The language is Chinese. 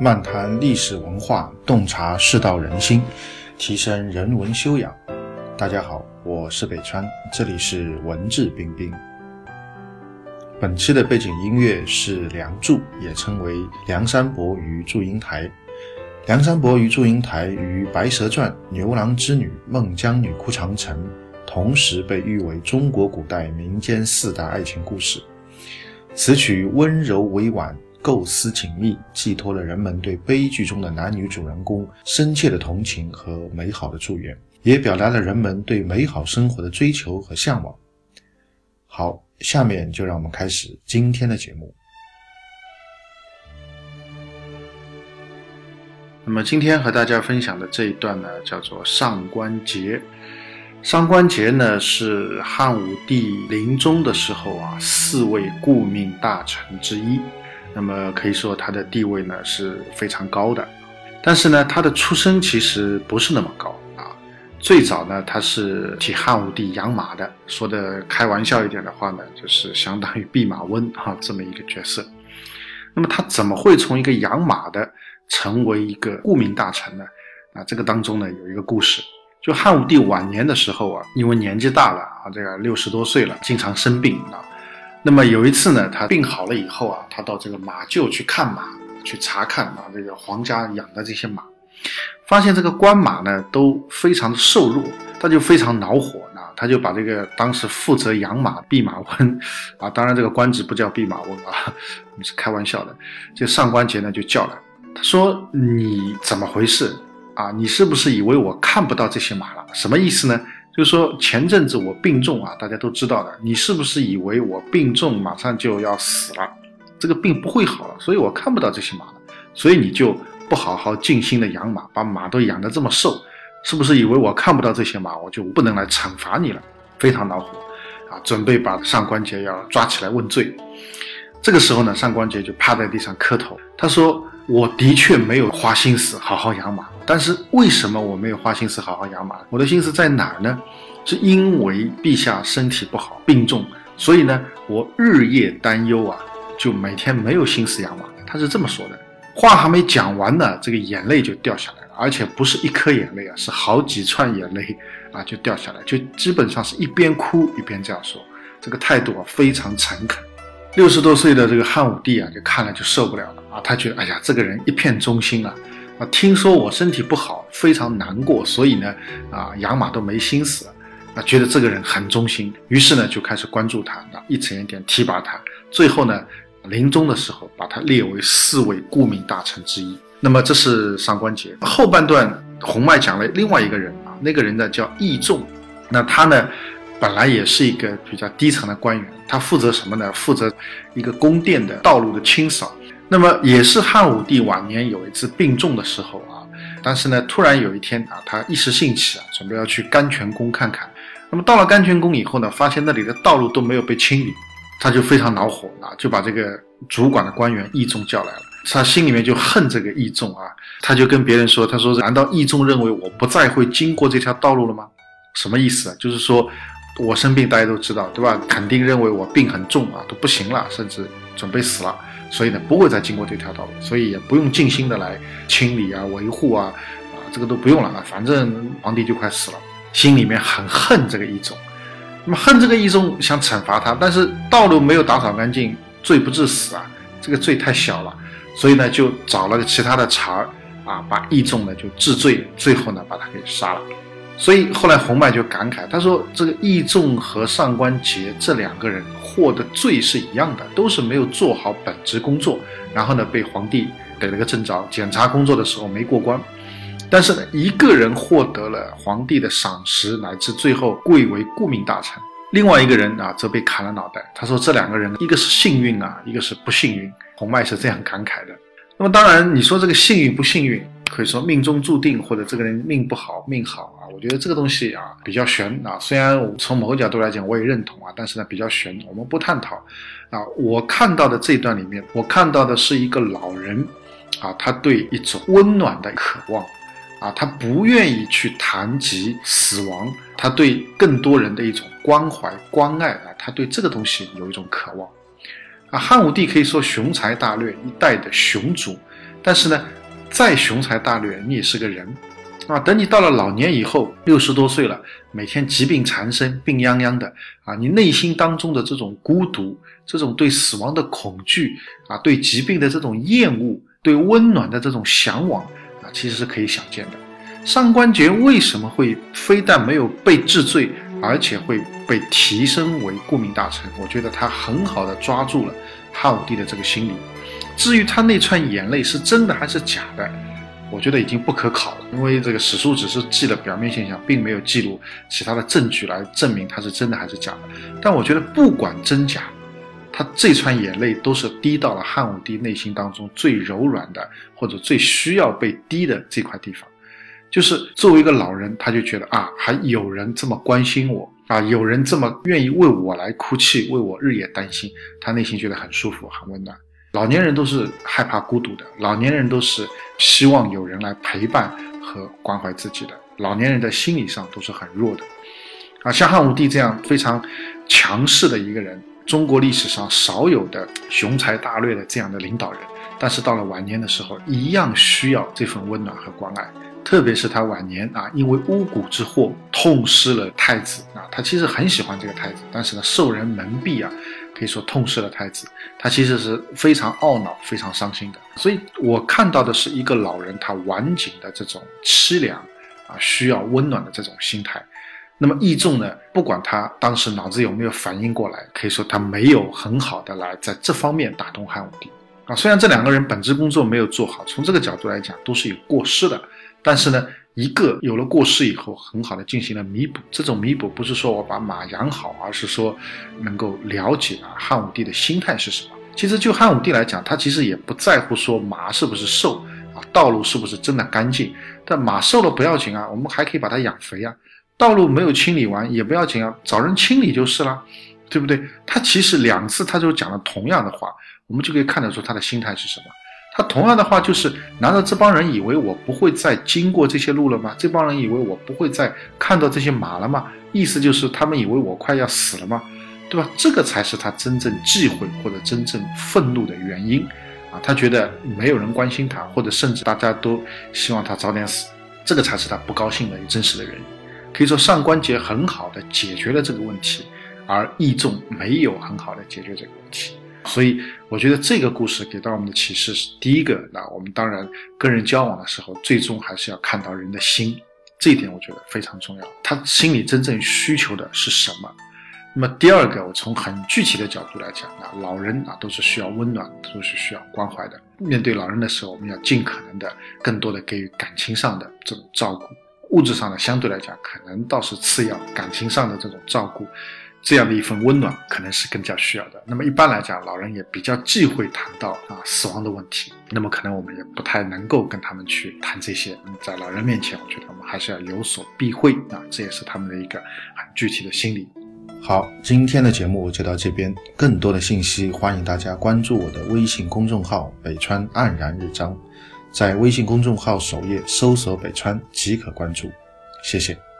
漫谈历史文化，洞察世道人心，提升人文修养。大家好，我是北川，这里是文质彬彬。本期的背景音乐是《梁祝》，也称为《梁山伯与祝英台》。《梁山伯与祝英台》与《白蛇传》《牛郎织女》《孟姜女哭长城》同时被誉为中国古代民间四大爱情故事。此曲温柔委婉。构思紧密，寄托了人们对悲剧中的男女主人公深切的同情和美好的祝愿，也表达了人们对美好生活的追求和向往。好，下面就让我们开始今天的节目。那么今天和大家分享的这一段呢，叫做上官桀。上官桀呢，是汉武帝临终的时候啊，四位顾命大臣之一。那么可以说他的地位呢是非常高的，但是呢他的出身其实不是那么高啊。最早呢他是替汉武帝养马的，说的开玩笑一点的话呢，就是相当于弼马温哈这么一个角色。那么他怎么会从一个养马的成为一个顾命大臣呢？啊，这个当中呢有一个故事，就汉武帝晚年的时候啊，因为年纪大了啊，这个六十多岁了，经常生病啊。那么有一次呢，他病好了以后啊，他到这个马厩去看马，去查看啊这个皇家养的这些马，发现这个官马呢都非常的瘦弱，他就非常恼火啊，他就把这个当时负责养马弼马温啊，当然这个官职不叫弼马温啊，是开玩笑的，这上官桀呢就叫来，他说你怎么回事啊？你是不是以为我看不到这些马了？什么意思呢？就说前阵子我病重啊，大家都知道的。你是不是以为我病重马上就要死了，这个病不会好了，所以我看不到这些马了，所以你就不好好尽心的养马，把马都养得这么瘦，是不是以为我看不到这些马，我就不能来惩罚你了？非常恼火，啊，准备把上官桀要抓起来问罪。这个时候呢，上官桀就趴在地上磕头，他说：“我的确没有花心思好好养马。”但是为什么我没有花心思好好养马？我的心思在哪儿呢？是因为陛下身体不好，病重，所以呢，我日夜担忧啊，就每天没有心思养马。他是这么说的，话还没讲完呢，这个眼泪就掉下来了，而且不是一颗眼泪啊，是好几串眼泪啊，就掉下来，就基本上是一边哭一边这样说，这个态度啊非常诚恳。六十多岁的这个汉武帝啊，就看了就受不了了啊，他觉得哎呀，这个人一片忠心啊。啊，听说我身体不好，非常难过，所以呢，啊，养马都没心思，啊，觉得这个人很忠心，于是呢，就开始关注他，啊，一层一点提拔他，最后呢，临终的时候把他列为四位顾命大臣之一。那么这是上官桀。后半段洪迈讲了另外一个人啊，那个人呢叫义仲，那他呢，本来也是一个比较低层的官员，他负责什么呢？负责一个宫殿的道路的清扫。那么也是汉武帝晚年有一次病重的时候啊，但是呢，突然有一天啊，他一时兴起啊，准备要去甘泉宫看看。那么到了甘泉宫以后呢，发现那里的道路都没有被清理，他就非常恼火啊，就把这个主管的官员义仲叫来了。他心里面就恨这个义仲啊，他就跟别人说：“他说难道义仲认为我不再会经过这条道路了吗？什么意思啊？就是说我生病，大家都知道对吧？肯定认为我病很重啊，都不行了，甚至准备死了。”所以呢，不会再经过这条道路，所以也不用尽心的来清理啊、维护啊，啊，这个都不用了啊。反正皇帝就快死了，心里面很恨这个义宗，那么恨这个义宗，想惩罚他，但是道路没有打扫干净，罪不至死啊，这个罪太小了，所以呢，就找了个其他的茬儿啊，把义宗呢就治罪，最后呢把他给杀了。所以后来洪迈就感慨，他说这个义仲和上官桀这两个人。获的罪是一样的，都是没有做好本职工作，然后呢被皇帝给了个正着，检查工作的时候没过关。但是呢，一个人获得了皇帝的赏识，乃至最后贵为顾命大臣；另外一个人啊，则被砍了脑袋。他说这两个人，一个是幸运啊，一个是不幸运。洪迈是这样感慨的。那么当然，你说这个幸运不幸运？可以说命中注定，或者这个人命不好，命好啊。我觉得这个东西啊比较悬啊。虽然我从某个角度来讲，我也认同啊，但是呢比较悬，我们不探讨。啊，我看到的这段里面，我看到的是一个老人，啊，他对一种温暖的渴望，啊，他不愿意去谈及死亡，他对更多人的一种关怀关爱啊，他对这个东西有一种渴望。啊，汉武帝可以说雄才大略，一代的雄主。但是呢，再雄才大略，你也是个人。啊，等你到了老年以后，六十多岁了，每天疾病缠身，病殃殃的啊，你内心当中的这种孤独，这种对死亡的恐惧啊，对疾病的这种厌恶，对温暖的这种向往啊，其实是可以想见的。上官桀为什么会非但没有被治罪，而且会被提升为顾命大臣？我觉得他很好的抓住了汉武帝的这个心理。至于他那串眼泪是真的还是假的？我觉得已经不可考了，因为这个史书只是记了表面现象，并没有记录其他的证据来证明它是真的还是假的。但我觉得不管真假，他这串眼泪都是滴到了汉武帝内心当中最柔软的或者最需要被滴的这块地方，就是作为一个老人，他就觉得啊，还有人这么关心我啊，有人这么愿意为我来哭泣，为我日夜担心，他内心觉得很舒服，很温暖。老年人都是害怕孤独的，老年人都是希望有人来陪伴和关怀自己的。老年人的心理上都是很弱的，啊，像汉武帝这样非常强势的一个人，中国历史上少有的雄才大略的这样的领导人，但是到了晚年的时候，一样需要这份温暖和关爱。特别是他晚年啊，因为巫蛊之祸痛失了太子啊，他其实很喜欢这个太子，但是呢，受人蒙蔽啊。可以说痛失了太子，他其实是非常懊恼、非常伤心的。所以我看到的是一个老人他晚景的这种凄凉啊，需要温暖的这种心态。那么易仲呢，不管他当时脑子有没有反应过来，可以说他没有很好的来在这方面打动汉武帝啊。虽然这两个人本职工作没有做好，从这个角度来讲都是有过失的，但是呢。一个有了过失以后，很好的进行了弥补。这种弥补不是说我把马养好，而是说能够了解啊汉武帝的心态是什么。其实就汉武帝来讲，他其实也不在乎说马是不是瘦啊，道路是不是真的干净。但马瘦了不要紧啊，我们还可以把它养肥啊。道路没有清理完也不要紧啊，找人清理就是了，对不对？他其实两次他就讲了同样的话，我们就可以看得出他的心态是什么。他同样的话就是：难道这帮人以为我不会再经过这些路了吗？这帮人以为我不会再看到这些马了吗？意思就是他们以为我快要死了吗？对吧？这个才是他真正忌讳或者真正愤怒的原因啊！他觉得没有人关心他，或者甚至大家都希望他早点死，这个才是他不高兴的真实的原因。可以说上官桀很好的解决了这个问题，而义仲没有很好的解决这个问题。所以，我觉得这个故事给到我们的启示是：第一个，那我们当然跟人交往的时候，最终还是要看到人的心，这一点我觉得非常重要。他心里真正需求的是什么？那么第二个，我从很具体的角度来讲，啊，老人啊都是需要温暖，都是需要关怀的。面对老人的时候，我们要尽可能的更多的给予感情上的这种照顾，物质上的相对来讲可能倒是次要，感情上的这种照顾。这样的一份温暖可能是更加需要的。那么一般来讲，老人也比较忌讳谈到啊死亡的问题。那么可能我们也不太能够跟他们去谈这些。在老人面前，我觉得我们还是要有所避讳啊，这也是他们的一个很具体的心理。好，今天的节目就到这边。更多的信息，欢迎大家关注我的微信公众号“北川黯然日章”，在微信公众号首页搜索“北川”即可关注。谢谢。